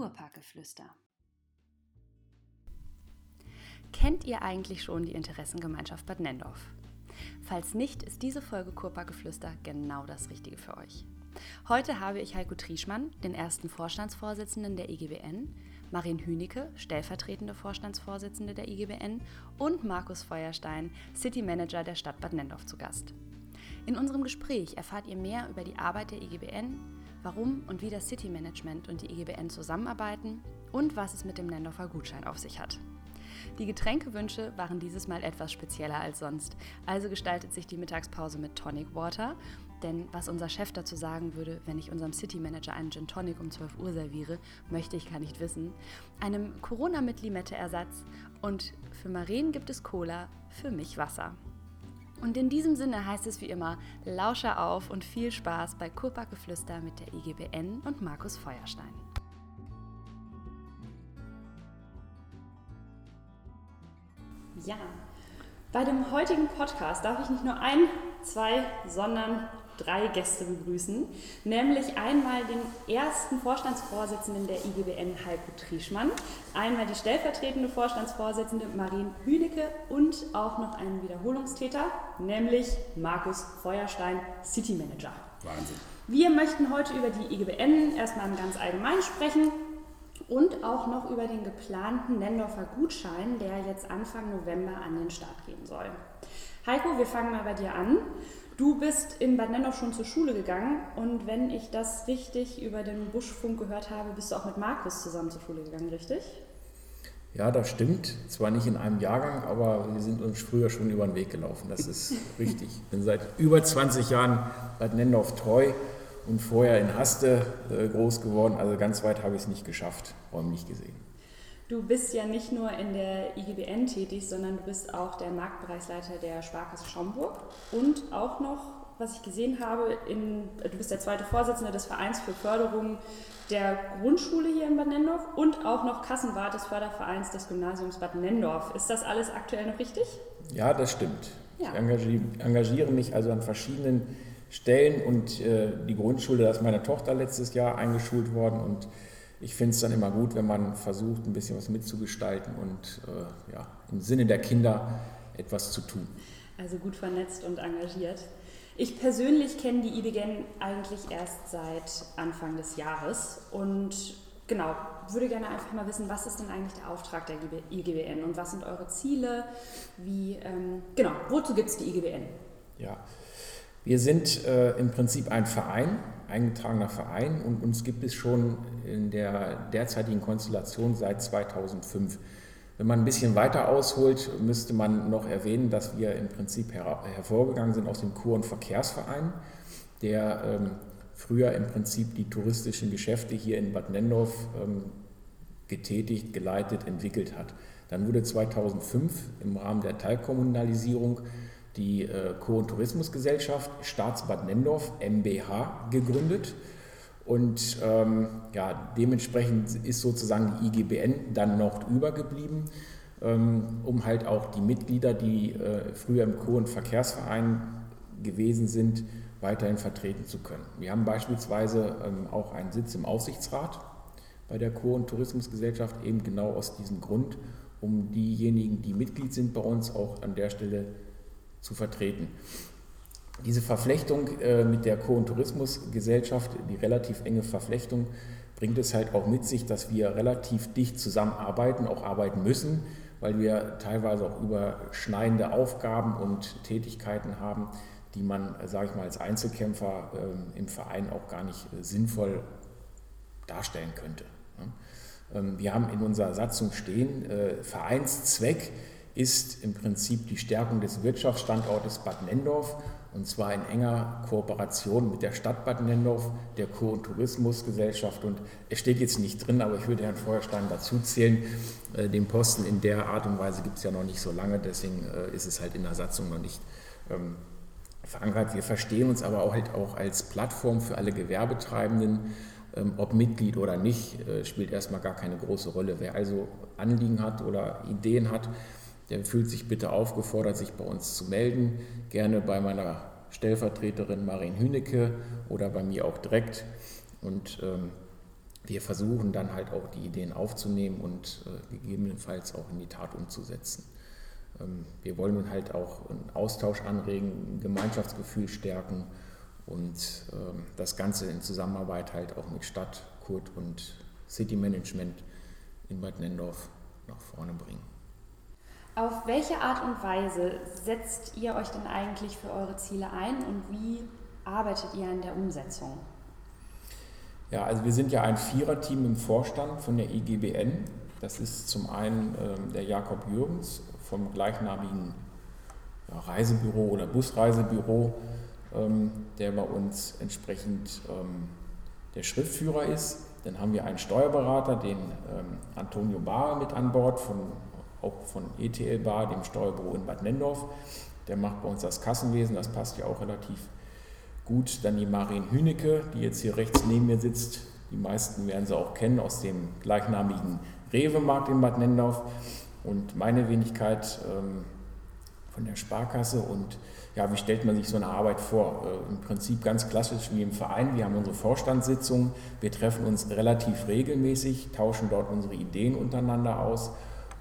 Kurparkgeflüster. Kennt ihr eigentlich schon die Interessengemeinschaft Bad Nendorf? Falls nicht, ist diese Folge Kurparkgeflüster genau das Richtige für euch. Heute habe ich Heiko Trieschmann, den ersten Vorstandsvorsitzenden der IGBN, Marin Hünecke, stellvertretende Vorstandsvorsitzende der IGBN und Markus Feuerstein, City Manager der Stadt Bad Nendorf zu Gast. In unserem Gespräch erfahrt ihr mehr über die Arbeit der IGBN, warum und wie das City Management und die IGBN zusammenarbeiten und was es mit dem Nendorfer Gutschein auf sich hat. Die Getränkewünsche waren dieses Mal etwas spezieller als sonst, also gestaltet sich die Mittagspause mit Tonic Water, denn was unser Chef dazu sagen würde, wenn ich unserem City Manager einen Gin Tonic um 12 Uhr serviere, möchte ich gar nicht wissen, einem Corona mit Limette-Ersatz und für Maren gibt es Cola, für mich Wasser. Und in diesem Sinne heißt es wie immer, lausche auf und viel Spaß bei Kurparkgeflüster mit der IGBN und Markus Feuerstein. Ja, bei dem heutigen Podcast darf ich nicht nur ein, zwei, sondern drei Gäste begrüßen. Nämlich einmal den ersten Vorstandsvorsitzenden der IGBN, Heiko Trieschmann, einmal die stellvertretende Vorstandsvorsitzende Marien Hünecke und auch noch einen Wiederholungstäter, nämlich Markus Feuerstein, City Manager. Wahnsinn. Wir möchten heute über die IGBN erstmal im ganz allgemein sprechen und auch noch über den geplanten Nendorfer Gutschein, der jetzt Anfang November an den Start gehen soll. Heiko, wir fangen mal bei dir an. Du bist in Bad Nendorf schon zur Schule gegangen und wenn ich das richtig über den Buschfunk gehört habe, bist du auch mit Markus zusammen zur Schule gegangen, richtig? Ja, das stimmt. Zwar nicht in einem Jahrgang, aber wir sind uns früher schon über den Weg gelaufen. Das ist richtig. Ich bin seit über 20 Jahren Bad Nendorf treu und vorher in Haste äh, groß geworden. Also ganz weit habe ich es nicht geschafft, räumlich gesehen. Du bist ja nicht nur in der IGBN tätig, sondern du bist auch der Marktbereichsleiter der Sparkasse Schaumburg und auch noch, was ich gesehen habe, in, du bist der zweite Vorsitzende des Vereins für Förderung der Grundschule hier in Bad Nendorf und auch noch Kassenwart des Fördervereins des Gymnasiums Bad Nendorf. Ist das alles aktuell noch richtig? Ja, das stimmt. Ja. Ich engagiere, engagiere mich also an verschiedenen Stellen und äh, die Grundschule, da ist meine Tochter letztes Jahr eingeschult worden und ich finde es dann immer gut, wenn man versucht, ein bisschen was mitzugestalten und äh, ja, im Sinne der Kinder etwas zu tun. Also gut vernetzt und engagiert. Ich persönlich kenne die IBGN eigentlich erst seit Anfang des Jahres und genau, würde gerne einfach mal wissen, was ist denn eigentlich der Auftrag der IGBN und was sind eure Ziele? Wie, ähm, genau, wozu gibt es die IGBN? Ja, wir sind äh, im Prinzip ein Verein, eingetragener Verein und uns gibt es schon in der derzeitigen Konstellation seit 2005. Wenn man ein bisschen weiter ausholt, müsste man noch erwähnen, dass wir im Prinzip her hervorgegangen sind aus dem Kur- und Verkehrsverein, der ähm, früher im Prinzip die touristischen Geschäfte hier in Bad Nendorf ähm, getätigt, geleitet, entwickelt hat. Dann wurde 2005 im Rahmen der Teilkommunalisierung die äh, Co- Tourismusgesellschaft Staatsbad Nendorf MBH gegründet. Und ähm, ja, dementsprechend ist sozusagen die IGBN dann noch übergeblieben, ähm, um halt auch die Mitglieder, die äh, früher im Co- und Verkehrsverein gewesen sind, weiterhin vertreten zu können. Wir haben beispielsweise ähm, auch einen Sitz im Aufsichtsrat bei der Co- und Tourismusgesellschaft, eben genau aus diesem Grund, um diejenigen, die Mitglied sind bei uns, auch an der Stelle zu vertreten. Diese Verflechtung äh, mit der Co- und Tourismusgesellschaft, die relativ enge Verflechtung, bringt es halt auch mit sich, dass wir relativ dicht zusammenarbeiten, auch arbeiten müssen, weil wir teilweise auch überschneidende Aufgaben und Tätigkeiten haben, die man, sage ich mal, als Einzelkämpfer äh, im Verein auch gar nicht äh, sinnvoll darstellen könnte. Ne? Ähm, wir haben in unserer Satzung stehen, äh, Vereinszweck ist im Prinzip die Stärkung des Wirtschaftsstandortes Bad Nendorf und zwar in enger Kooperation mit der Stadt Bad Nendorf, der Kur- und Tourismusgesellschaft. Und es steht jetzt nicht drin, aber ich würde Herrn Feuerstein dazu zählen. Äh, den Posten in der Art und Weise gibt es ja noch nicht so lange, deswegen äh, ist es halt in der Satzung noch nicht ähm, verankert. Wir verstehen uns aber auch halt auch als Plattform für alle Gewerbetreibenden. Ähm, ob Mitglied oder nicht, äh, spielt erstmal gar keine große Rolle. Wer also Anliegen hat oder Ideen hat, der fühlt sich bitte aufgefordert, sich bei uns zu melden. Gerne bei meiner Stellvertreterin Marien Hünecke oder bei mir auch direkt. Und ähm, wir versuchen dann halt auch die Ideen aufzunehmen und äh, gegebenenfalls auch in die Tat umzusetzen. Ähm, wir wollen halt auch einen Austausch anregen, ein Gemeinschaftsgefühl stärken und ähm, das Ganze in Zusammenarbeit halt auch mit Stadt, Kurt und City Management in Bad Nendorf nach vorne bringen. Auf welche Art und Weise setzt ihr euch denn eigentlich für eure Ziele ein und wie arbeitet ihr an der Umsetzung? Ja, also wir sind ja ein Viererteam im Vorstand von der IGBN. Das ist zum einen äh, der Jakob Jürgens vom gleichnamigen ja, Reisebüro oder Busreisebüro, ähm, der bei uns entsprechend ähm, der Schriftführer ist. Dann haben wir einen Steuerberater, den ähm, Antonio Bahr mit an Bord, von, auch von ETL Bar, dem Steuerbüro in Bad Nendorf. Der macht bei uns das Kassenwesen, das passt ja auch relativ gut. Dann die Marien Hünecke, die jetzt hier rechts neben mir sitzt. Die meisten werden sie auch kennen aus dem gleichnamigen Rewe-Markt in Bad Nendorf. Und meine Wenigkeit ähm, von der Sparkasse. Und ja, wie stellt man sich so eine Arbeit vor? Äh, Im Prinzip ganz klassisch wie im Verein. Wir haben unsere Vorstandssitzungen. Wir treffen uns relativ regelmäßig, tauschen dort unsere Ideen untereinander aus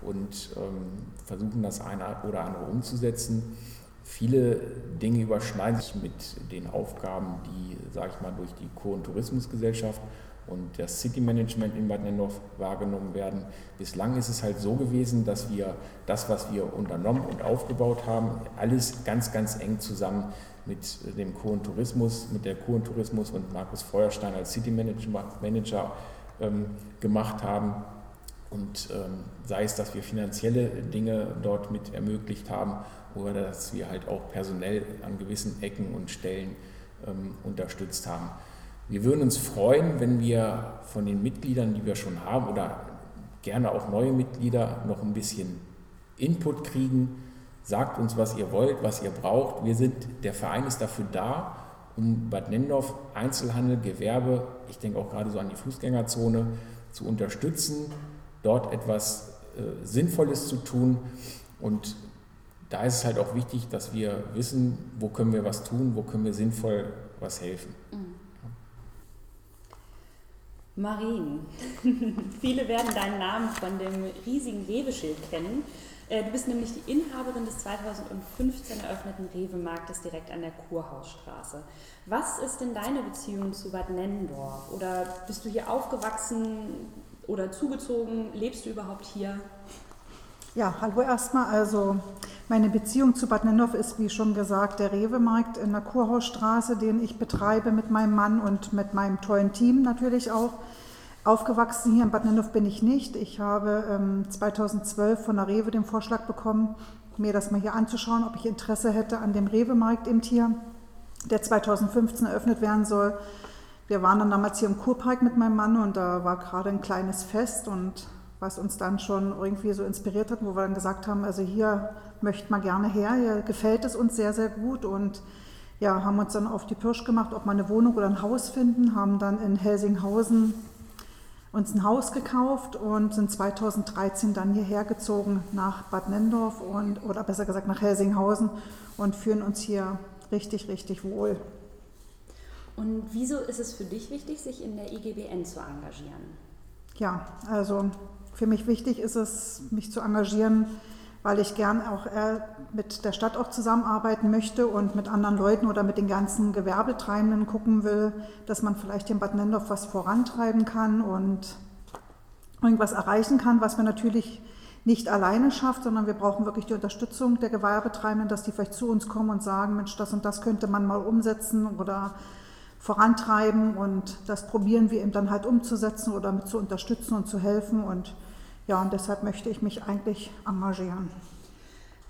und ähm, versuchen das eine oder andere umzusetzen. Viele Dinge überschneiden sich mit den Aufgaben, die, sage ich mal, durch die Kur- und Tourismusgesellschaft und das City Management in Bad Nendorf wahrgenommen werden. Bislang ist es halt so gewesen, dass wir das, was wir unternommen und aufgebaut haben, alles ganz, ganz eng zusammen mit dem Kur- und Tourismus, mit der Kur- und Tourismus und Markus Feuerstein als City Manager ähm, gemacht haben. Und ähm, sei es, dass wir finanzielle Dinge dort mit ermöglicht haben oder dass wir halt auch personell an gewissen Ecken und Stellen ähm, unterstützt haben. Wir würden uns freuen, wenn wir von den Mitgliedern, die wir schon haben, oder gerne auch neue Mitglieder noch ein bisschen Input kriegen. Sagt uns, was ihr wollt, was ihr braucht. Wir sind, der Verein ist dafür da, um Bad Nendorf Einzelhandel, Gewerbe, ich denke auch gerade so an die Fußgängerzone, zu unterstützen, dort etwas äh, Sinnvolles zu tun. Und da ist es halt auch wichtig, dass wir wissen, wo können wir was tun, wo können wir sinnvoll was helfen. Mhm. Marien, viele werden deinen Namen von dem riesigen Rewe-Schild kennen. Äh, du bist nämlich die Inhaberin des 2015 eröffneten Rewe-Marktes direkt an der Kurhausstraße. Was ist denn deine Beziehung zu Bad Nennendorf? Oder bist du hier aufgewachsen oder zugezogen? Lebst du überhaupt hier? Ja, hallo erstmal. Also meine Beziehung zu Bad Nennendorf ist, wie schon gesagt, der Rewe-Markt in der Kurhausstraße, den ich betreibe mit meinem Mann und mit meinem tollen Team natürlich auch. Aufgewachsen hier in Bad Nennendorf bin ich nicht. Ich habe ähm, 2012 von der Rewe den Vorschlag bekommen, mir das mal hier anzuschauen, ob ich Interesse hätte an dem Rewe-Markt im Tier, der 2015 eröffnet werden soll. Wir waren dann damals hier im Kurpark mit meinem Mann und da war gerade ein kleines Fest und was uns dann schon irgendwie so inspiriert hat, wo wir dann gesagt haben, also hier möchten wir gerne her, hier gefällt es uns sehr, sehr gut und ja, haben uns dann auf die Pirsch gemacht, ob wir eine Wohnung oder ein Haus finden, haben dann in Helsinghausen uns ein Haus gekauft und sind 2013 dann hierher gezogen nach Bad Nendorf und, oder besser gesagt nach Helsinghausen und fühlen uns hier richtig, richtig wohl. Und wieso ist es für dich wichtig, sich in der IGBN zu engagieren? Ja, also für mich wichtig ist es, mich zu engagieren, weil ich gern auch mit der Stadt auch zusammenarbeiten möchte und mit anderen Leuten oder mit den ganzen Gewerbetreibenden gucken will, dass man vielleicht in Bad Nendorf was vorantreiben kann und irgendwas erreichen kann, was man natürlich nicht alleine schafft, sondern wir brauchen wirklich die Unterstützung der Gewerbetreibenden, dass die vielleicht zu uns kommen und sagen, Mensch, das und das könnte man mal umsetzen oder vorantreiben und das probieren wir eben dann halt umzusetzen oder mit zu unterstützen und zu helfen und ja, und deshalb möchte ich mich eigentlich engagieren.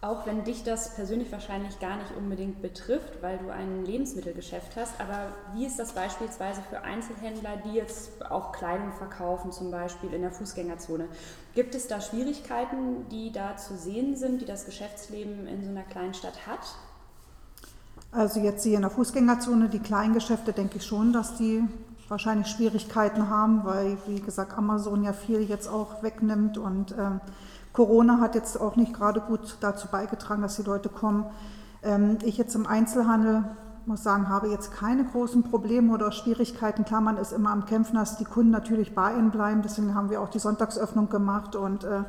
Auch wenn dich das persönlich wahrscheinlich gar nicht unbedingt betrifft, weil du ein Lebensmittelgeschäft hast, aber wie ist das beispielsweise für Einzelhändler, die jetzt auch Kleidung verkaufen, zum Beispiel in der Fußgängerzone? Gibt es da Schwierigkeiten, die da zu sehen sind, die das Geschäftsleben in so einer kleinen Stadt hat? Also jetzt hier in der Fußgängerzone, die Kleingeschäfte, denke ich schon, dass die wahrscheinlich Schwierigkeiten haben, weil, wie gesagt, Amazon ja viel jetzt auch wegnimmt und äh, Corona hat jetzt auch nicht gerade gut dazu beigetragen, dass die Leute kommen. Ähm, ich jetzt im Einzelhandel muss sagen, habe jetzt keine großen Probleme oder Schwierigkeiten. Klar, man ist immer am Kämpfen, dass die Kunden natürlich bei ihnen bleiben. Deswegen haben wir auch die Sonntagsöffnung gemacht und äh,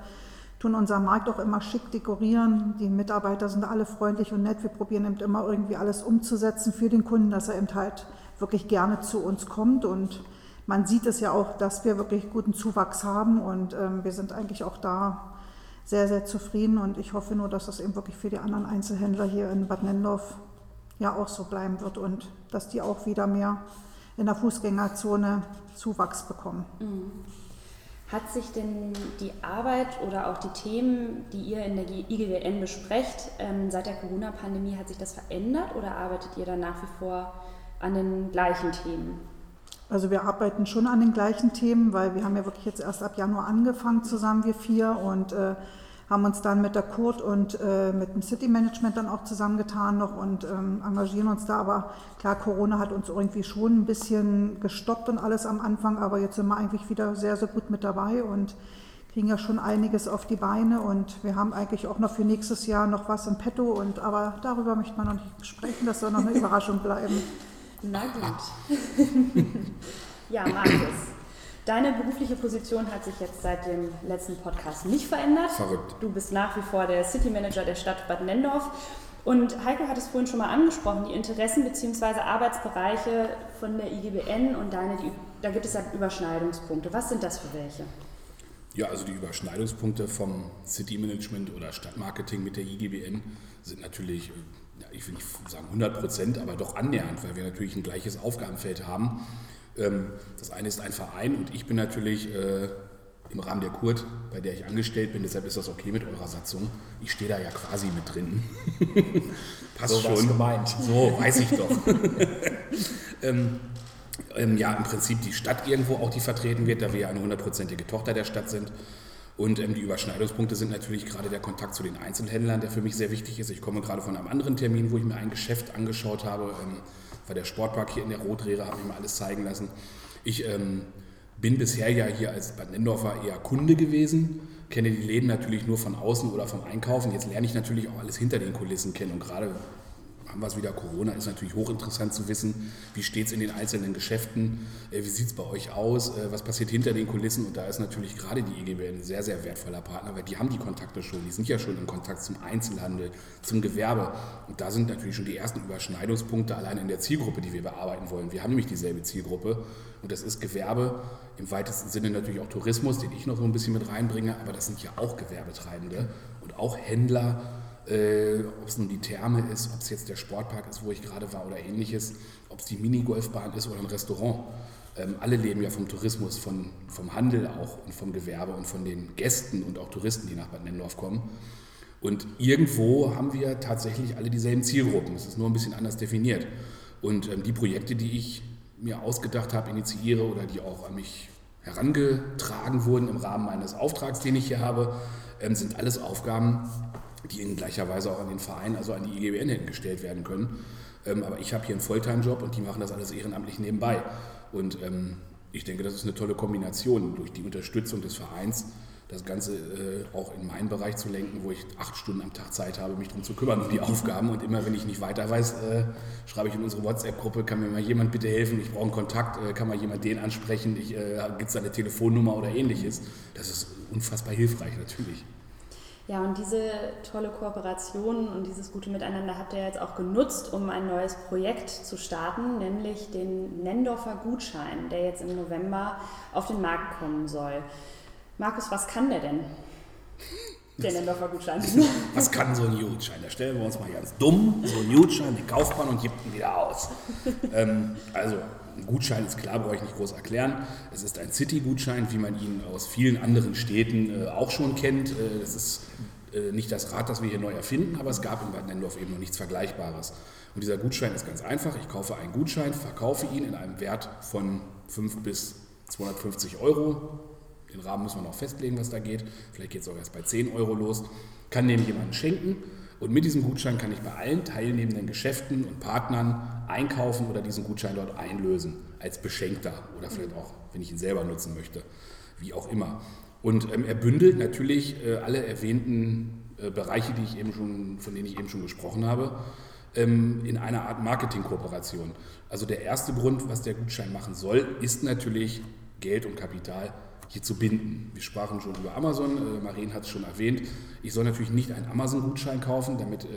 tun unseren Markt auch immer schick dekorieren. Die Mitarbeiter sind alle freundlich und nett. Wir probieren eben immer irgendwie alles umzusetzen für den Kunden, dass er eben halt wirklich gerne zu uns kommt. Und man sieht es ja auch, dass wir wirklich guten Zuwachs haben und ähm, wir sind eigentlich auch da sehr, sehr zufrieden. Und ich hoffe nur, dass das eben wirklich für die anderen Einzelhändler hier in Bad Nendorf ja auch so bleiben wird und dass die auch wieder mehr in der Fußgängerzone Zuwachs bekommen. Mhm. Hat sich denn die Arbeit oder auch die Themen, die ihr in der IGWN besprecht, ähm, seit der Corona-Pandemie, hat sich das verändert oder arbeitet ihr dann nach wie vor an den gleichen Themen? Also wir arbeiten schon an den gleichen Themen, weil wir haben ja wirklich jetzt erst ab Januar angefangen zusammen, wir vier, und äh, haben uns dann mit der Kurt und äh, mit dem City Management dann auch zusammengetan noch und ähm, engagieren uns da. Aber klar, Corona hat uns irgendwie schon ein bisschen gestoppt und alles am Anfang, aber jetzt sind wir eigentlich wieder sehr, sehr gut mit dabei und kriegen ja schon einiges auf die Beine und wir haben eigentlich auch noch für nächstes Jahr noch was im Petto und aber darüber möchte man noch nicht sprechen, das soll noch eine Überraschung bleiben. Na gut. ja, Markus. Deine berufliche Position hat sich jetzt seit dem letzten Podcast nicht verändert. Verrückt. Du bist nach wie vor der City Manager der Stadt Bad Nendorf. Und Heiko hat es vorhin schon mal angesprochen, die Interessen bzw. Arbeitsbereiche von der IGBN und deine, die, da gibt es ja Überschneidungspunkte. Was sind das für welche? Ja, also die Überschneidungspunkte vom City Management oder Stadtmarketing mit der IGBN sind natürlich, ich will nicht sagen 100 Prozent, aber doch annähernd, weil wir natürlich ein gleiches Aufgabenfeld haben. Ähm, das eine ist ein Verein und ich bin natürlich äh, im Rahmen der Kurt, bei der ich angestellt bin, deshalb ist das okay mit eurer Satzung. Ich stehe da ja quasi mit drin. Passt so schon. gemeint. So, weiß ich doch. ähm, ähm, ja, im Prinzip die Stadt irgendwo auch, die vertreten wird, da wir ja eine hundertprozentige Tochter der Stadt sind. Und ähm, die Überschneidungspunkte sind natürlich gerade der Kontakt zu den Einzelhändlern, der für mich sehr wichtig ist. Ich komme gerade von einem anderen Termin, wo ich mir ein Geschäft angeschaut habe. Ähm, war der Sportpark hier in der Rotrehre, habe ich mir alles zeigen lassen. Ich ähm, bin bisher ja hier als Bad Nendorfer eher Kunde gewesen, kenne die Läden natürlich nur von außen oder vom Einkaufen. Jetzt lerne ich natürlich auch alles hinter den Kulissen kennen und gerade haben wir es wieder Corona, ist natürlich hochinteressant zu wissen, wie steht es in den einzelnen Geschäften, äh, wie sieht es bei euch aus, äh, was passiert hinter den Kulissen? Und da ist natürlich gerade die EGB ein sehr, sehr wertvoller Partner, weil die haben die Kontakte schon, die sind ja schon in Kontakt zum Einzelhandel, zum Gewerbe. Und da sind natürlich schon die ersten Überschneidungspunkte allein in der Zielgruppe, die wir bearbeiten wollen. Wir haben nämlich dieselbe Zielgruppe. Und das ist Gewerbe, im weitesten Sinne natürlich auch Tourismus, den ich noch so ein bisschen mit reinbringe, aber das sind ja auch Gewerbetreibende und auch Händler, äh, ob es nun die Therme ist, ob es jetzt der Sportpark ist, wo ich gerade war oder ähnliches, ob es die Minigolfbahn ist oder ein Restaurant. Ähm, alle leben ja vom Tourismus, von, vom Handel auch und vom Gewerbe und von den Gästen und auch Touristen, die nach Bad Nendorf kommen. Und irgendwo haben wir tatsächlich alle dieselben Zielgruppen. Es ist nur ein bisschen anders definiert. Und ähm, die Projekte, die ich mir ausgedacht habe, initiiere oder die auch an mich herangetragen wurden im Rahmen meines Auftrags, den ich hier habe, ähm, sind alles Aufgaben, die in gleicher Weise auch an den Verein, also an die IGBN hingestellt werden können. Ähm, aber ich habe hier einen Volltime-Job und die machen das alles ehrenamtlich nebenbei. Und ähm, ich denke, das ist eine tolle Kombination durch die Unterstützung des Vereins, das Ganze äh, auch in meinen Bereich zu lenken, wo ich acht Stunden am Tag Zeit habe, mich darum zu kümmern, um die Aufgaben. Und immer, wenn ich nicht weiter weiß, äh, schreibe ich in unsere WhatsApp-Gruppe, kann mir mal jemand bitte helfen, ich brauche einen Kontakt, äh, kann mal jemand den ansprechen, äh, gibt es eine Telefonnummer oder ähnliches. Das ist unfassbar hilfreich natürlich. Ja, und diese tolle Kooperation und dieses gute Miteinander habt ihr jetzt auch genutzt, um ein neues Projekt zu starten, nämlich den Nendorfer Gutschein, der jetzt im November auf den Markt kommen soll. Markus, was kann der denn? Der Gutschein. Was kann so ein Gutschein? Da stellen wir uns mal ganz dumm. So ein Gutschein, den kauft man und gibt ihn wieder aus. ähm, also, ein Gutschein ist klar, brauche ich nicht groß erklären. Es ist ein City-Gutschein, wie man ihn aus vielen anderen Städten äh, auch schon kennt. Äh, es ist äh, nicht das Rad, das wir hier neu erfinden, aber es gab in Bad Nendorf eben noch nichts Vergleichbares. Und dieser Gutschein ist ganz einfach. Ich kaufe einen Gutschein, verkaufe ihn in einem Wert von 5 bis 250 Euro. Den Rahmen müssen wir noch festlegen, was da geht. Vielleicht geht es auch erst bei 10 Euro los. Kann dem jemanden schenken Und mit diesem Gutschein kann ich bei allen teilnehmenden Geschäften und Partnern einkaufen oder diesen Gutschein dort einlösen als Beschenkter oder vielleicht auch, wenn ich ihn selber nutzen möchte, wie auch immer. Und ähm, er bündelt natürlich äh, alle erwähnten äh, Bereiche, die ich eben schon, von denen ich eben schon gesprochen habe, ähm, in einer Art Marketingkooperation. Also der erste Grund, was der Gutschein machen soll, ist natürlich Geld und Kapital hier zu binden. Wir sprachen schon über Amazon, äh, Marien hat es schon erwähnt. Ich soll natürlich nicht einen Amazon-Gutschein kaufen, damit äh,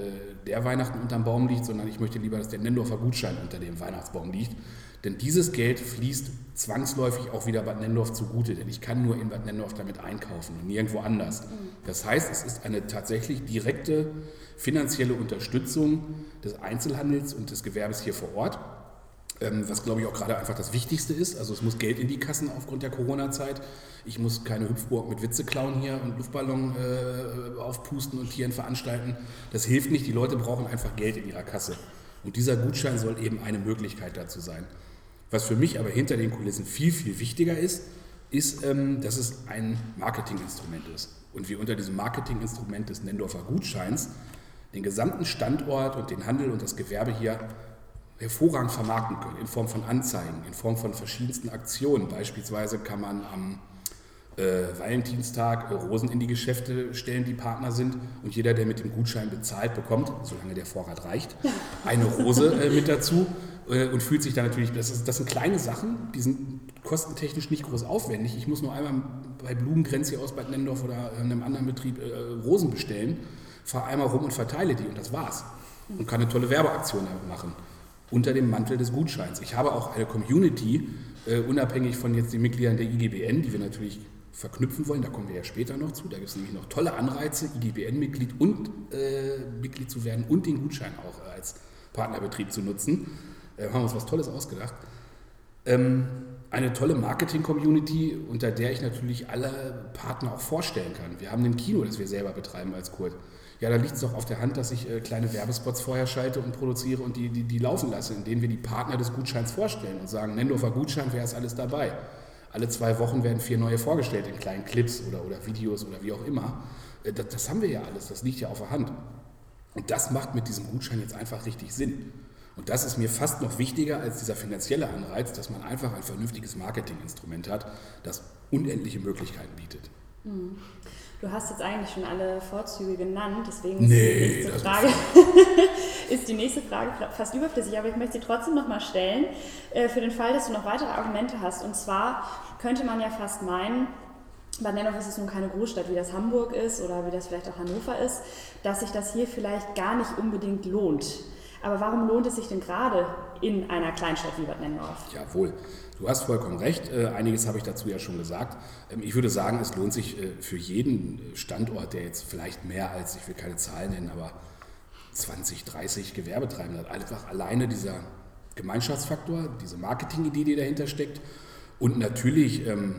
der Weihnachten unterm Baum liegt, sondern ich möchte lieber, dass der Nendorfer Gutschein unter dem Weihnachtsbaum liegt. Denn dieses Geld fließt zwangsläufig auch wieder Bad Nendorf zugute, denn ich kann nur in Bad Nendorf damit einkaufen und nirgendwo anders. Das heißt, es ist eine tatsächlich direkte finanzielle Unterstützung des Einzelhandels und des Gewerbes hier vor Ort was glaube ich auch gerade einfach das Wichtigste ist. Also es muss Geld in die Kassen aufgrund der Corona-Zeit. Ich muss keine Hüpfburg mit Witze klauen hier und Luftballon äh, aufpusten und Tieren veranstalten. Das hilft nicht. Die Leute brauchen einfach Geld in ihrer Kasse. Und dieser Gutschein soll eben eine Möglichkeit dazu sein. Was für mich aber hinter den Kulissen viel, viel wichtiger ist, ist, ähm, dass es ein Marketinginstrument ist. Und wir unter diesem Marketinginstrument des Nendorfer Gutscheins den gesamten Standort und den Handel und das Gewerbe hier hervorragend vermarkten können, in Form von Anzeigen, in Form von verschiedensten Aktionen. Beispielsweise kann man am äh, Valentinstag äh, Rosen in die Geschäfte stellen, die Partner sind. Und jeder, der mit dem Gutschein bezahlt, bekommt, solange der Vorrat reicht, eine Rose äh, mit dazu äh, und fühlt sich dann natürlich, das, ist, das sind kleine Sachen, die sind kostentechnisch nicht groß aufwendig. Ich muss nur einmal bei Blumengrenz hier aus Bad Nendorf oder einem anderen Betrieb äh, Rosen bestellen, fahre einmal rum und verteile die und das war's. Und kann eine tolle Werbeaktion machen unter dem Mantel des Gutscheins. Ich habe auch eine Community, äh, unabhängig von jetzt den Mitgliedern der IGBN, die wir natürlich verknüpfen wollen, da kommen wir ja später noch zu. Da gibt es nämlich noch tolle Anreize, IGBN-Mitglied und äh, Mitglied zu werden und den Gutschein auch als Partnerbetrieb zu nutzen. Äh, haben wir uns was Tolles ausgedacht. Ähm, eine tolle Marketing-Community, unter der ich natürlich alle Partner auch vorstellen kann. Wir haben ein Kino, das wir selber betreiben als Kurt. Ja, da liegt es doch auf der Hand, dass ich äh, kleine Werbespots vorher schalte und produziere und die, die, die laufen lasse, in denen wir die Partner des Gutscheins vorstellen und sagen, Nendorfer Gutschein, wer ist alles dabei? Alle zwei Wochen werden vier neue vorgestellt in kleinen Clips oder, oder Videos oder wie auch immer. Äh, das, das haben wir ja alles, das liegt ja auf der Hand. Und das macht mit diesem Gutschein jetzt einfach richtig Sinn. Und das ist mir fast noch wichtiger als dieser finanzielle Anreiz, dass man einfach ein vernünftiges Marketinginstrument hat, das unendliche Möglichkeiten bietet. Mhm. Du hast jetzt eigentlich schon alle Vorzüge genannt, deswegen nee, ist, die Frage, ist die nächste Frage fast überflüssig, aber ich möchte sie trotzdem nochmal stellen, äh, für den Fall, dass du noch weitere Argumente hast. Und zwar könnte man ja fast meinen, Bad Nennhoff ist es nun keine Großstadt, wie das Hamburg ist oder wie das vielleicht auch Hannover ist, dass sich das hier vielleicht gar nicht unbedingt lohnt. Aber warum lohnt es sich denn gerade in einer Kleinstadt wie Bad Nennendorf? Jawohl. Du hast vollkommen recht. Äh, einiges habe ich dazu ja schon gesagt. Ähm, ich würde sagen, es lohnt sich äh, für jeden Standort, der jetzt vielleicht mehr als, ich will keine Zahlen nennen, aber 20, 30 Gewerbetreibende hat, einfach alleine dieser Gemeinschaftsfaktor, diese Marketingidee, die dahinter steckt. Und natürlich ähm,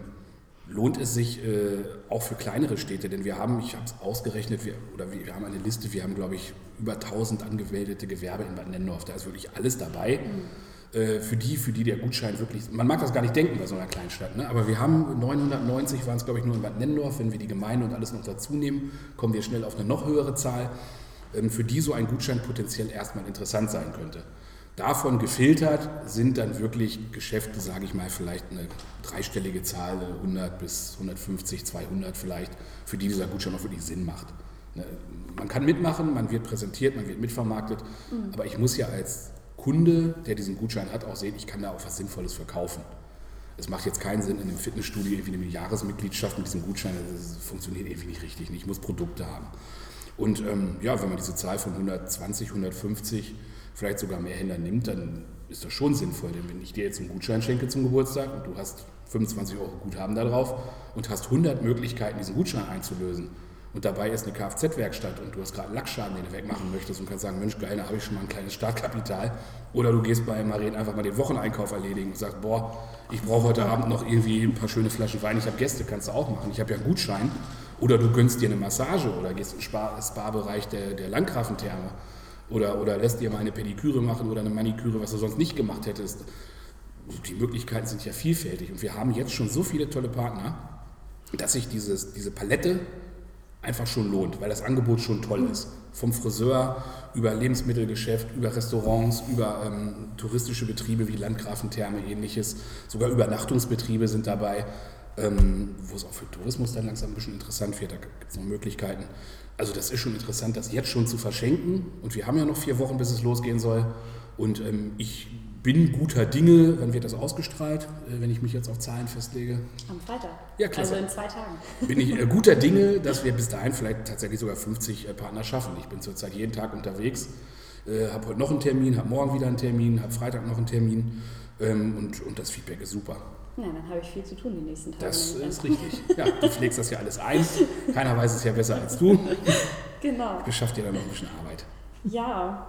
lohnt es sich äh, auch für kleinere Städte, denn wir haben, ich habe es ausgerechnet, wir, oder wir, wir, haben eine Liste, wir haben, glaube ich, über 1000 angemeldete Gewerbe in Bad Nennendorf. Da ist wirklich alles dabei. Mhm äh, für die, für die der Gutschein wirklich, man mag das gar nicht denken bei so einer Kleinstadt, ne? aber wir haben 990, waren es glaube ich nur in Bad Nennendorf, wenn wir die Gemeinde und alles noch dazu nehmen, kommen wir schnell auf eine noch höhere Zahl, ähm, für die so ein Gutschein potenziell erstmal interessant sein könnte. Davon gefiltert sind dann wirklich Geschäfte, sage ich mal, vielleicht eine dreistellige Zahl, 100 bis 150, 200 vielleicht, für die dieser Gutschein auch wirklich Sinn macht. Ne? Man kann mitmachen, man wird präsentiert, man wird mitvermarktet, mhm. aber ich muss ja als Kunde, der diesen Gutschein hat, auch sehen, ich kann da auch was Sinnvolles verkaufen. Es macht jetzt keinen Sinn, in einem Fitnessstudio irgendwie eine Jahresmitgliedschaft mit diesem Gutschein, das funktioniert irgendwie nicht richtig. Ich muss Produkte haben. Und ähm, ja, wenn man diese Zahl von 120, 150, vielleicht sogar mehr Händler nimmt, dann ist das schon sinnvoll. Denn wenn ich dir jetzt einen Gutschein schenke zum Geburtstag und du hast 25 Euro Guthaben da drauf und hast 100 Möglichkeiten, diesen Gutschein einzulösen, und dabei ist eine Kfz-Werkstatt und du hast gerade einen Lackschaden, den du wegmachen möchtest und kannst sagen, Mensch, geil, da habe ich schon mal ein kleines Startkapital. Oder du gehst bei Maren einfach mal den Wocheneinkauf erledigen und sagst, boah, ich brauche heute Abend noch irgendwie ein paar schöne Flaschen Wein, ich habe Gäste, kannst du auch machen, ich habe ja einen Gutschein. Oder du gönnst dir eine Massage oder gehst im Spa-Bereich der, der Landgrafentherme oder, oder lässt dir mal eine Pediküre machen oder eine Maniküre, was du sonst nicht gemacht hättest. Die Möglichkeiten sind ja vielfältig und wir haben jetzt schon so viele tolle Partner, dass sich dieses, diese Palette einfach schon lohnt, weil das Angebot schon toll ist. vom Friseur über Lebensmittelgeschäft, über Restaurants, über ähm, touristische Betriebe wie Landgrafentherme, ähnliches. Sogar Übernachtungsbetriebe sind dabei, ähm, wo es auch für Tourismus dann langsam ein bisschen interessant wird. Da gibt es noch Möglichkeiten. Also das ist schon interessant, das jetzt schon zu verschenken. Und wir haben ja noch vier Wochen, bis es losgehen soll. Und ähm, ich bin guter Dinge. Wann wird das ausgestrahlt, äh, wenn ich mich jetzt auf Zahlen festlege? Am Freitag. Ja, klasse. Also in zwei Tagen. Bin ich äh, guter Dinge, dass wir bis dahin vielleicht tatsächlich sogar 50 äh, Partner schaffen. Ich bin zurzeit jeden Tag unterwegs, äh, habe heute noch einen Termin, habe morgen wieder einen Termin, habe Freitag noch einen Termin ähm, und, und das Feedback ist super. Ja, dann habe ich viel zu tun die nächsten Tage. Das ist richtig. Ja, du pflegst das ja alles ein. Keiner weiß es ja besser als du. Genau. Beschafft dir dann noch ein bisschen Arbeit. Ja.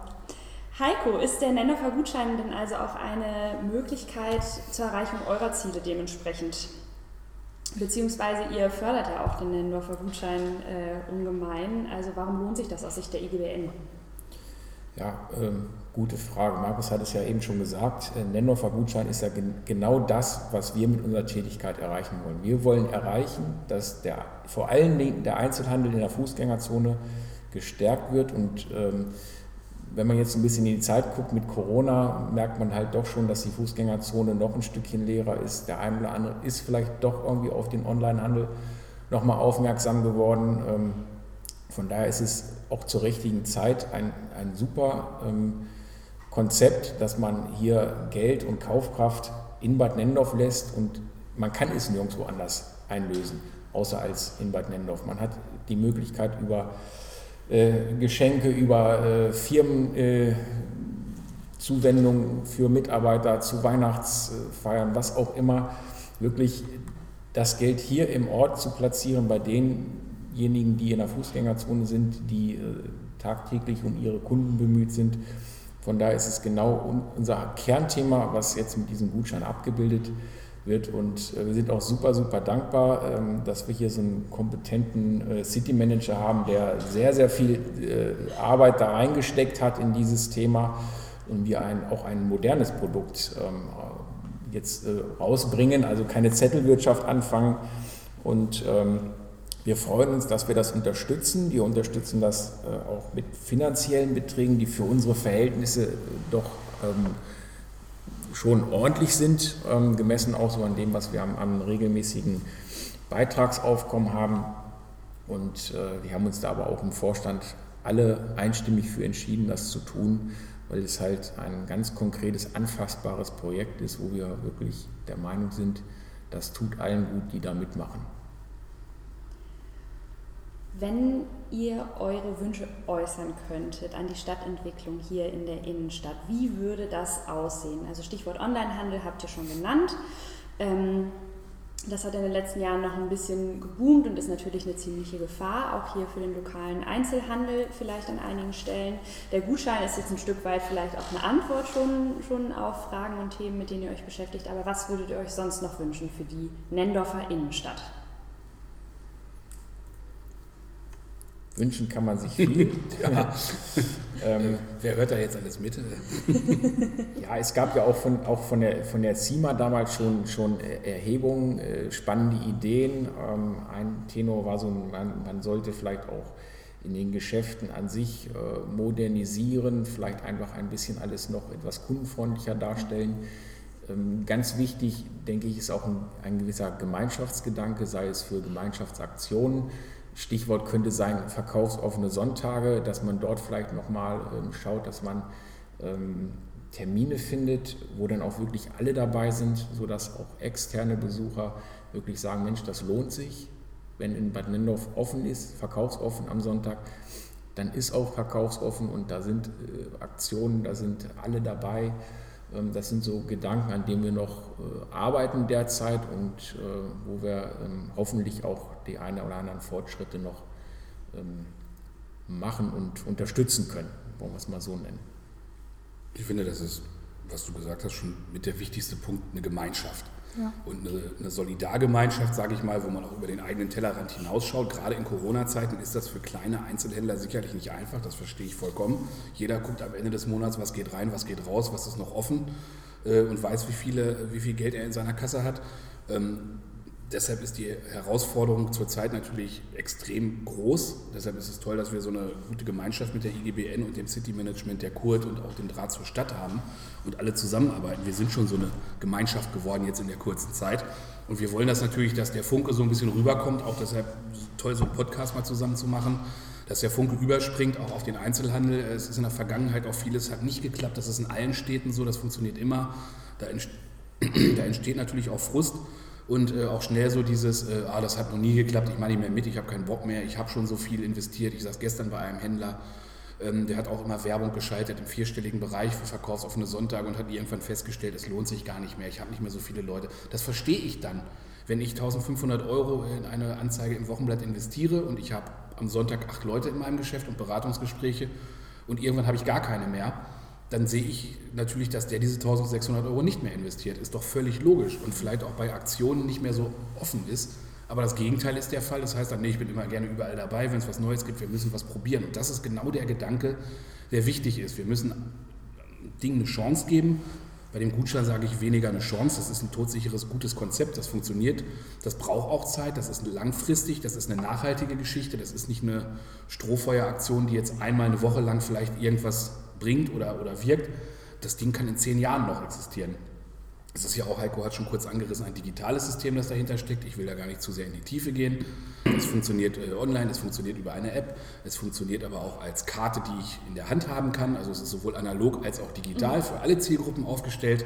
Heiko, ist der Nennerfer Gutschein denn also auch eine Möglichkeit zur Erreichung eurer Ziele dementsprechend? Beziehungsweise ihr fördert ja auch den Nennendorfer Gutschein äh, ungemein. Also warum lohnt sich das aus Sicht der IGBN? Ja, ähm, gute Frage. Markus hat es ja eben schon gesagt. Äh, Gutschein ist ja gen genau das, was wir mit unserer Tätigkeit erreichen wollen. Wir wollen erreichen, dass der, vor allen Dingen der Einzelhandel in der Fußgängerzone gestärkt wird und ähm, wenn man jetzt ein bisschen in die Zeit guckt mit Corona, merkt man halt doch schon, dass die Fußgängerzone noch ein Stückchen leerer ist. Der eine oder andere ist vielleicht doch irgendwie auf den Onlinehandel nochmal aufmerksam geworden. Von daher ist es auch zur richtigen Zeit ein, ein super ähm, Konzept, dass man hier Geld und Kaufkraft in Bad Nendorf lässt und man kann es nirgendwo anders einlösen, außer als in Bad Nendorf. Man hat die Möglichkeit über äh, Geschenke, über äh, Firmenzuwendungen äh, für Mitarbeiter zu Weihnachtsfeiern, was auch immer, wirklich das Geld hier im Ort zu platzieren bei denjenigen, die in der Fußgängerzone sind, die tagtäglich um ihre Kunden bemüht sind. Von daher ist es genau unser Kernthema, was jetzt mit diesem Gutschein abgebildet wird. Und äh, wir sind auch super, super dankbar, ähm, dass wir hier so einen kompetenten äh, City Manager haben, der sehr, sehr viel äh, Arbeit da reingesteckt hat in dieses Thema und wir ein, auch ein modernes Produkt ähm, jetzt rausbringen, also keine Zettelwirtschaft anfangen. Und ähm, wir freuen uns, dass wir das unterstützen. Wir unterstützen das auch mit finanziellen Beträgen, die für unsere Verhältnisse doch schon ordentlich sind, ähm, gemessen auch so an dem, was wir am, am regelmäßigen Beitragsaufkommen haben. Und äh, wir haben uns da aber auch im Vorstand alle einstimmig für entschieden, das zu tun, weil es halt ein ganz konkretes, anfassbares Projekt ist, wo wir wirklich der Meinung sind, das tut allen gut, die da mitmachen. Wenn ihr eure Wünsche äußern könntet an die Stadtentwicklung hier in der Innenstadt, wie würde das aussehen? Also Stichwort Onlinehandel habt ihr schon genannt. Ähm, das hat in den letzten Jahren noch ein bisschen geboomt und ist natürlich eine ziemliche Gefahr, auch hier für den lokalen Einzelhandel vielleicht an einigen Stellen. Der Gutschein ist jetzt ein Stück weit vielleicht auch eine Antwort schon, schon auf Fragen und Themen, mit denen ihr euch beschäftigt. Aber was würdet ihr euch sonst noch wünschen für die Nendorfer Innenstadt? Wünschen kann man sich viel. ja. ähm, Wer hört da jetzt alles mit? ja, es gab ja auch von, auch von, der, von der CIMA damals schon, schon Erhebungen, äh, spannende Ideen. Ähm, ein Tenor war so, man, man, sollte vielleicht auch in den Geschäften an sich äh, modernisieren, vielleicht einfach ein bisschen alles noch etwas kundenfreundlicher darstellen. Ähm, ganz wichtig, denke ich, ist auch ein, ein gewisser Gemeinschaftsgedanke, sei es für Gemeinschaftsaktionen Stichwort könnte sein verkaufsoffene Sonntage, dass man dort vielleicht nochmal ähm, schaut, dass man ähm, Termine findet, wo dann auch wirklich alle dabei sind, sodass auch externe Besucher wirklich sagen, Mensch, das lohnt sich. Wenn in Bad Nendorf offen ist, verkaufsoffen am Sonntag, dann ist auch verkaufsoffen und da sind äh, Aktionen, da sind alle dabei. Ähm, das sind so Gedanken, an denen wir noch äh, arbeiten derzeit und äh, wo wir ähm, hoffentlich auch die einen oder anderen Fortschritte noch ähm, machen und unterstützen können, wollen wir es mal so nennen. Ich finde, das ist, was du gesagt hast, schon mit der wichtigste Punkt, eine Gemeinschaft. Ja. Und eine, eine Solidargemeinschaft, sage ich mal, wo man auch über den eigenen Tellerrand hinausschaut. Gerade in Corona-Zeiten ist das für kleine Einzelhändler sicherlich nicht einfach, das verstehe ich vollkommen. Jeder guckt am Ende des Monats, was geht rein, was geht raus, was ist noch offen äh, und weiß, wie, viele, wie viel Geld er in seiner Kasse hat. Ähm, deshalb ist die Herausforderung zurzeit natürlich extrem groß. Deshalb ist es toll, dass wir so eine gute Gemeinschaft mit der IGBN und dem City Management der Kurt und auch dem Draht zur Stadt haben und alle zusammenarbeiten. Wir sind schon so eine Gemeinschaft geworden jetzt in der kurzen Zeit. Und wir wollen das natürlich, dass der Funke so ein bisschen rüberkommt, auch deshalb toll, so einen Podcast mal zusammen zu machen, dass der Funke überspringt, auch auf den Einzelhandel. Es ist in der Vergangenheit auch vieles hat nicht geklappt, das ist in allen Städten so, das funktioniert immer. Da, entsteht natürlich auch Frust und äh, auch schnell so dieses, äh, ah, das hat noch nie geklappt, ich mache nicht mehr mit, ich habe keinen Bock mehr, ich habe schon so viel investiert. Ich saß gestern bei einem Händler, ähm, der hat auch immer Werbung geschaltet im vierstelligen Bereich für verkaufsoffene Sonntage und hat irgendwann festgestellt, es lohnt sich gar nicht mehr, ich habe nicht mehr so viele Leute. Das verstehe ich dann. Wenn ich 1500 Euro in eine Anzeige im Wochenblatt investiere und ich habe am Sonntag acht Leute in meinem Geschäft und Beratungsgespräche und irgendwann habe ich gar keine mehr, dann sehe ich natürlich, dass der diese 1600 Euro nicht mehr investiert. Ist doch völlig logisch und vielleicht auch bei Aktionen nicht mehr so offen ist. Aber das Gegenteil ist der Fall. Das heißt dann, nee, ich bin immer gerne überall dabei, wenn es was Neues gibt, wir müssen was probieren. Und das ist genau der Gedanke, der wichtig ist. Wir müssen Dingen eine Chance geben. Bei dem Gutschein sage ich weniger eine Chance. Das ist ein todsicheres, gutes Konzept. Das funktioniert. Das braucht auch Zeit. Das ist langfristig. Das ist eine nachhaltige Geschichte. Das ist nicht eine Strohfeueraktion, die jetzt einmal eine Woche lang vielleicht irgendwas bringt oder, oder wirkt, das Ding kann in zehn Jahren noch existieren. Es ist ja auch, Heiko hat schon kurz angerissen, ein digitales System, das dahinter steckt. Ich will da gar nicht zu sehr in die Tiefe gehen. Es funktioniert äh, online, es funktioniert über eine App, es funktioniert aber auch als Karte, die ich in der Hand haben kann. Also es ist sowohl analog als auch digital für alle Zielgruppen aufgestellt.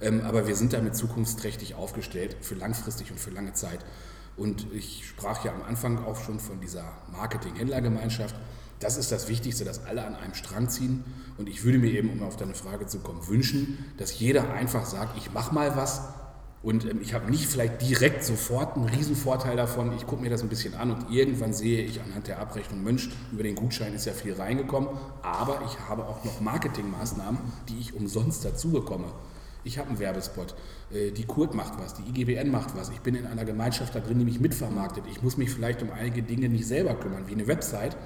Ähm, aber wir sind damit zukunftsträchtig aufgestellt für langfristig und für lange Zeit. Und ich sprach ja am Anfang auch schon von dieser Marketing-Händlergemeinschaft. Das ist das Wichtigste, dass alle an einem Strang ziehen. Und ich würde mir eben, um auf deine Frage zu kommen, wünschen, dass jeder einfach sagt, ich mache mal was. Und ähm, ich habe nicht vielleicht direkt sofort einen Riesenvorteil davon. Ich gucke mir das ein bisschen an und irgendwann sehe ich anhand der Abrechnung, Mensch, über den Gutschein ist ja viel reingekommen. Aber ich habe auch noch Marketingmaßnahmen, die ich umsonst dazu bekomme. Ich habe einen Werbespot. Äh, die Kurt macht was, die IGBN macht was. Ich bin in einer Gemeinschaft da drin, die mich mitvermarktet. Ich muss mich vielleicht um einige Dinge nicht selber kümmern, wie eine Website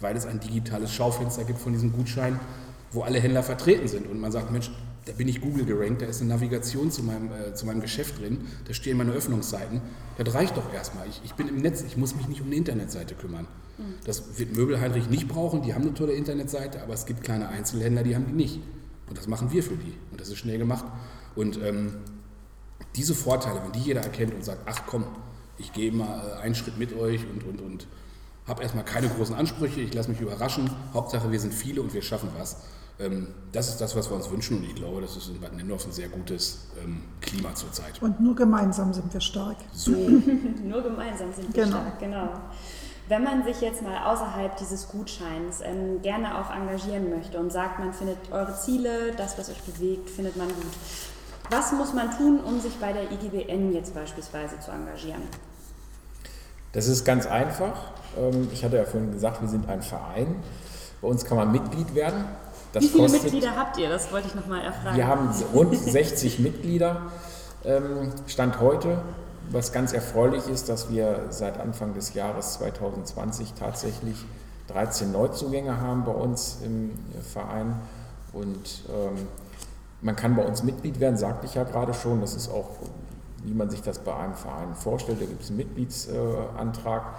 weil es ein digitales Schaufenster gibt von diesem Gutschein, wo alle Händler vertreten sind. Und man sagt, Mensch, da bin ich Google gerankt, da ist eine Navigation zu meinem, äh, zu meinem Geschäft drin, da stehen meine Öffnungsseiten. Das reicht doch erstmal. Ich, ich bin im Netz, ich muss mich nicht um eine Internetseite kümmern. Mhm. Das wird Möbelheinrich nicht brauchen, die haben eine tolle Internetseite, aber es gibt kleine Einzelhändler, die haben die nicht. Und das machen wir für die. Und das ist schnell gemacht. Und ähm, diese Vorteile, wenn die jeder erkennt und sagt, ach komm, ich gehe mal äh, einen Schritt mit euch und, und, und habe erstmal keine großen Ansprüche, ich lasse mich überraschen. Hauptsache, wir sind viele und wir schaffen was. Ähm, das ist das, was wir uns wünschen und ich glaube, das ist in Bad Nendorf ein sehr gutes ähm, Klima zurzeit. Und nur gemeinsam sind wir stark. So. nur gemeinsam sind wir genau. stark, genau. Wenn man sich jetzt mal außerhalb dieses Gutscheins ähm, gerne auch engagieren möchte und sagt, man findet eure Ziele, das, was euch bewegt, findet man gut. Was muss man tun, um sich bei der IGBN jetzt beispielsweise zu engagieren? Das ist ganz einfach. Ähm, ich hatte ja vorhin gesagt, wir sind ein Verein. Bei uns kann man Mitglied werden. Das Wie viele kostet, Mitglieder habt ihr? Das wollte ich nochmal erfragen. Wir haben rund 60 Mitglieder. Ähm, Stand heute, was ganz erfreulich ist, dass wir seit Anfang des Jahres 2020 tatsächlich 13 Neuzugänge haben bei uns im Verein. Und ähm, man kann bei uns Mitglied werden, sagte ich ja gerade schon. Das ist auch wie man sich das bei einem Verein vorstellt. Da gibt es einen Mitgliedsantrag.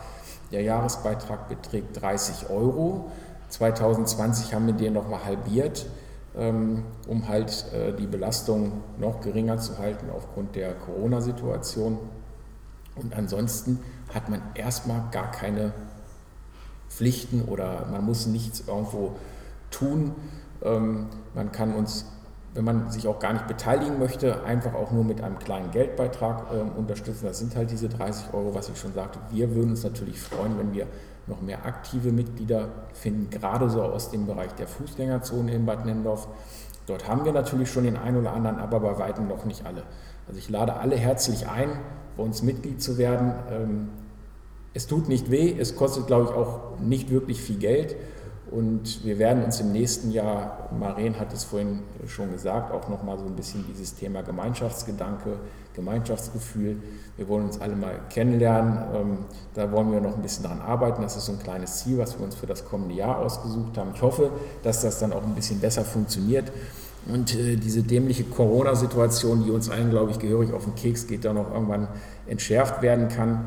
Der Jahresbeitrag beträgt 30 Euro. 2020 haben wir den nochmal halbiert, ähm, um halt äh, die Belastung noch geringer zu halten aufgrund der Corona-Situation. Und ansonsten hat man erstmal gar keine Pflichten oder man muss nichts irgendwo tun. Ähm, man kann uns wenn man sich auch gar nicht beteiligen möchte, einfach auch nur mit einem kleinen Geldbeitrag äh, unterstützen. Das sind halt diese 30 Euro, was ich schon sagte. Wir würden uns natürlich freuen, wenn wir noch mehr aktive Mitglieder finden, gerade so aus dem Bereich der Fußgängerzone in Bad Nendorf. Dort haben wir natürlich schon den einen oder anderen, aber bei weitem noch nicht alle. Also ich lade alle herzlich ein, bei uns Mitglied zu werden. Ähm, es tut nicht weh, es kostet, glaube ich, auch nicht wirklich viel Geld. Und wir werden uns im nächsten Jahr, Maren hat es vorhin schon gesagt, auch nochmal so ein bisschen dieses Thema Gemeinschaftsgedanke, Gemeinschaftsgefühl. Wir wollen uns alle mal kennenlernen. Ähm, da wollen wir noch ein bisschen dran arbeiten. Das ist so ein kleines Ziel, was wir uns für das kommende Jahr ausgesucht haben. Ich hoffe, dass das dann auch ein bisschen besser funktioniert. Und äh, diese dämliche Corona-Situation, die uns allen, glaube ich, gehörig auf den Keks geht, da noch irgendwann entschärft werden kann.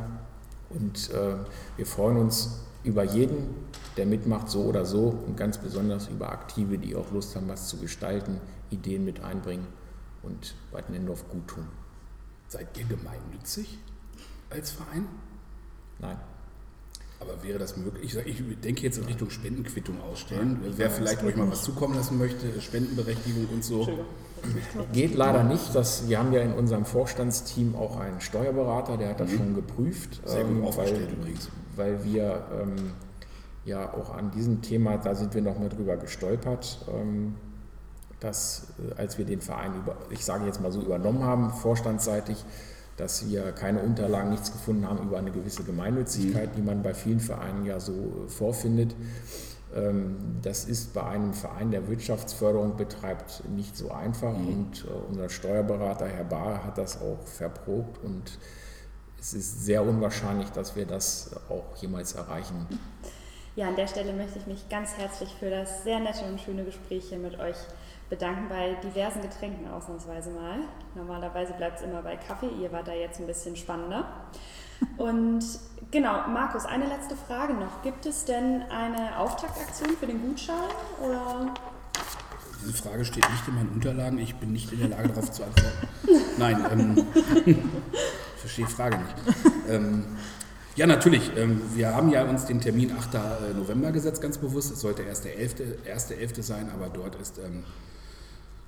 Und äh, wir freuen uns über jeden, der mitmacht, so oder so. Und ganz besonders über Aktive, die auch Lust haben, was zu gestalten, Ideen mit einbringen und Bad Nendorf gut tun. Seid ihr gemeinnützig als Verein? Nein. Aber wäre das möglich? Ich, ich denke jetzt in Richtung Spendenquittung ausstellen. Ja, Wer vielleicht euch mal was zukommen lassen möchte, Spendenberechtigung und so. Geht leider nicht. Das, wir haben ja in unserem Vorstandsteam auch einen Steuerberater, der hat das mhm. schon geprüft. Sehr gut ähm, aufgestellt weil, übrigens. Weil wir ähm, ja auch an diesem Thema, da sind wir noch mal drüber gestolpert, ähm, dass äh, als wir den Verein, über, ich sage jetzt mal so, übernommen haben, vorstandsseitig, dass wir keine Unterlagen, nichts gefunden haben über eine gewisse Gemeinnützigkeit, mhm. die man bei vielen Vereinen ja so äh, vorfindet. Ähm, das ist bei einem Verein, der Wirtschaftsförderung betreibt, nicht so einfach. Mhm. Und äh, unser Steuerberater, Herr Bahr, hat das auch verprobt. Und es ist sehr unwahrscheinlich, dass wir das auch jemals erreichen. Ja, an der Stelle möchte ich mich ganz herzlich für das sehr nette und schöne Gespräch hier mit euch bedanken bei diversen Getränken ausnahmsweise mal. Normalerweise bleibt es immer bei Kaffee, ihr wart da jetzt ein bisschen spannender. Und genau, Markus, eine letzte Frage noch. Gibt es denn eine Auftaktaktion für den Gutschein? Oder? Diese Frage steht nicht in meinen Unterlagen. Ich bin nicht in der Lage, darauf zu antworten. Nein, ähm, ich verstehe die Frage nicht. Ähm, ja, natürlich. Ähm, wir haben ja uns den Termin 8. Äh, November gesetzt, ganz bewusst. Es sollte erst der 1.11. 1. sein, aber dort ist ähm,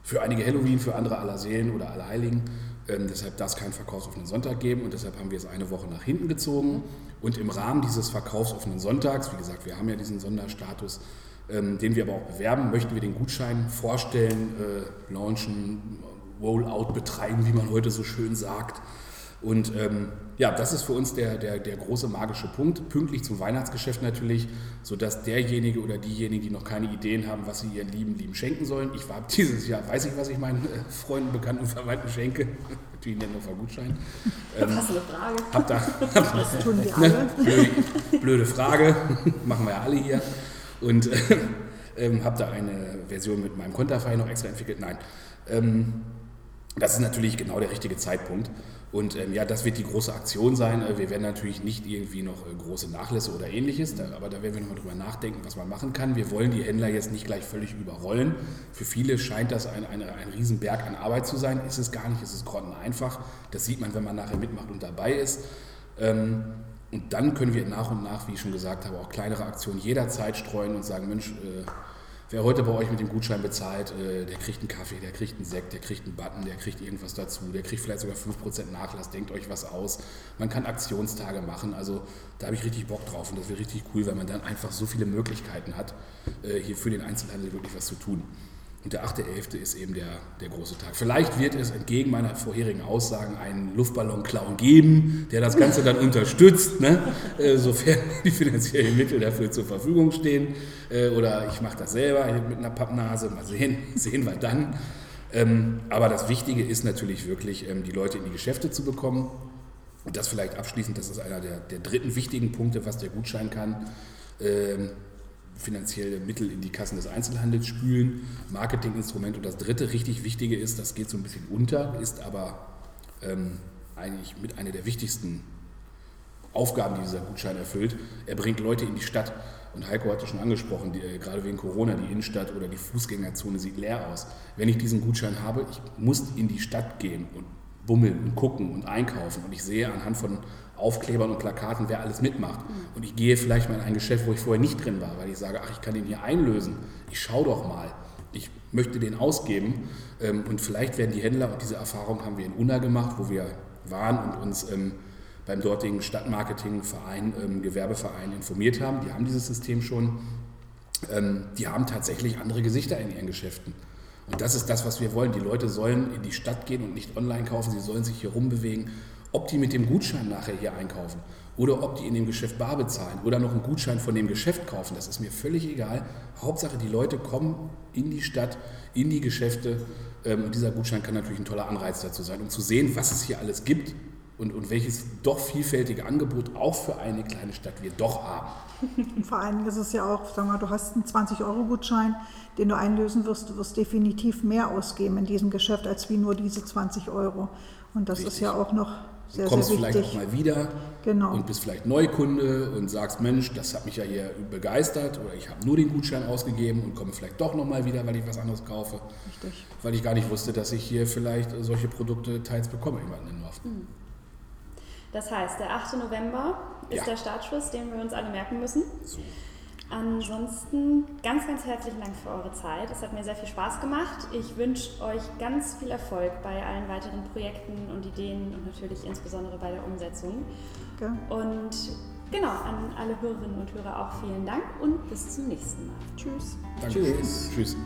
für einige Halloween, für andere Allerseelen oder Allerheiligen. Ähm, deshalb darf es keinen verkaufsoffenen Sonntag geben und deshalb haben wir es eine Woche nach hinten gezogen. Und im Rahmen dieses verkaufsoffenen Sonntags, wie gesagt, wir haben ja diesen Sonderstatus, den wir aber auch bewerben, möchten wir den Gutschein vorstellen, äh, launchen, Rollout betreiben, wie man heute so schön sagt. Und ähm, ja, das ist für uns der, der, der große magische Punkt, pünktlich zum Weihnachtsgeschäft natürlich, sodass derjenige oder diejenigen, die noch keine Ideen haben, was sie ihren Lieben, Lieben schenken sollen. Ich war dieses Jahr, weiß ich, was ich meinen äh, Freunden, Bekannten und Verwandten schenke. Natürlich nennen wir Gutschein. Ähm, Passende Frage. Hab da, das tun wir alle. Ne, blöde, blöde, Frage, machen wir ja alle hier. Und äh, ähm, habe da eine Version mit meinem Konterfei noch extra entwickelt. Nein, ähm, das ist natürlich genau der richtige Zeitpunkt. Und ähm, ja, das wird die große Aktion sein. Äh, wir werden natürlich nicht irgendwie noch äh, große Nachlässe oder ähnliches, aber da werden wir nochmal drüber nachdenken, was man machen kann. Wir wollen die Händler jetzt nicht gleich völlig überrollen. Für viele scheint das ein, eine, ein Riesenberg an Arbeit zu sein. Ist es gar nicht, ist es grotten einfach. Das sieht man, wenn man nachher mitmacht und dabei ist. Ähm, und dann können wir nach und nach, wie ich schon gesagt habe, auch kleinere Aktionen jederzeit streuen und sagen, Mensch, äh, Wer heute bei euch mit dem Gutschein bezahlt, äh, der kriegt einen Kaffee, der kriegt einen Sekt, der kriegt einen Button, der kriegt irgendwas dazu, der kriegt vielleicht sogar 5% Nachlass, denkt euch was aus. Man kann Aktionstage machen, also da habe ich richtig Bock drauf und das wäre richtig cool, weil man dann einfach so viele Möglichkeiten hat, äh, hier für den Einzelhandel wirklich was zu tun. Und der 8.11. ist eben der, der große Tag. Vielleicht wird es entgegen meiner vorherigen Aussagen einen Luftballon-Clown geben, der das Ganze dann unterstützt, ne? äh, sofern die finanziellen Mittel dafür zur Verfügung stehen. Äh, oder ich mache das selber mit einer Pappnase. Mal sehen, sehen wir dann. Ähm, aber das Wichtige ist natürlich wirklich, ähm, die Leute in die Geschäfte zu bekommen. Und das vielleicht abschließend, das ist einer der, der dritten wichtigen Punkte, was der Gutschein kann. Ähm, finanzielle Mittel in die Kassen des Einzelhandels spülen, Marketinginstrument. Und das dritte richtig wichtige ist, das geht so ein bisschen unter, ist aber ähm, eigentlich mit einer der wichtigsten Aufgaben, die dieser Gutschein erfüllt. Er bringt Leute in die Stadt. Und Heiko hatte schon angesprochen, die, äh, gerade wegen Corona, die Innenstadt oder die Fußgängerzone sieht leer aus. Wenn ich diesen Gutschein habe, ich muss in die Stadt gehen und bummeln und gucken und einkaufen. Und ich sehe anhand von Aufklebern und Plakaten, wer alles mitmacht. Und ich gehe vielleicht mal in ein Geschäft, wo ich vorher nicht drin war, weil ich sage, ach, ich kann den hier einlösen. Ich schaue doch mal. Ich möchte den ausgeben. Ähm, und vielleicht werden die Händler, und diese Erfahrung haben wir in Unna gemacht, wo wir waren und uns ähm, beim dortigen Stadtmarketingverein, ähm, Gewerbeverein informiert haben. Die haben dieses System schon. Die haben tatsächlich andere Gesichter in ihren Geschäften. Und das ist das, was wir wollen. Die Leute sollen in die Stadt gehen und nicht online kaufen. Sie sollen sich hier rumbewegen ob die mit dem Gutschein nachher hier einkaufen oder ob die in dem Geschäft bar bezahlen oder noch einen Gutschein von dem Geschäft kaufen, das ist mir völlig egal. Hauptsache, die Leute kommen in die Stadt, in die Geschäfte ähm, und dieser Gutschein kann natürlich ein toller Anreiz dazu sein, um zu sehen, was es hier alles gibt und, und welches doch vielfältige Angebot auch für eine kleine Stadt wir doch haben. Und vor allem ist es ja auch, sag mal, du hast einen 20-Euro-Gutschein, den du einlösen wirst, du wirst definitiv mehr ausgeben in diesem Geschäft als wie nur diese 20 Euro. Und das Richtig. ist ja auch noch sehr, kommst sehr vielleicht auch mal wieder Genau. und bist vielleicht Neukunde und sagst, Mensch, das hat mich ja hier begeistert oder ich habe nur den Gutschein ausgegeben und komme vielleicht doch nochmal wieder, weil ich was anderes kaufe, Richtig. weil ich gar nicht wusste, dass ich hier vielleicht solche Produkte teils bekomme in Baden-Nordorf. Das heißt, der 8. November ist Ja. der Startschuss, den wir uns alle merken müssen. So. Ansonsten ganz, ganz herzlichen Dank für eure Zeit. Es hat mir sehr viel Spaß gemacht. Ich wünsche euch ganz viel Erfolg bei allen weiteren Projekten und Ideen und natürlich insbesondere bei der Umsetzung. Gell? Und genau, an alle Hörerinnen und Hörer auch vielen Dank und bis zum nächsten Mal. Tschüss. Danke. Tschüss. Tschüss.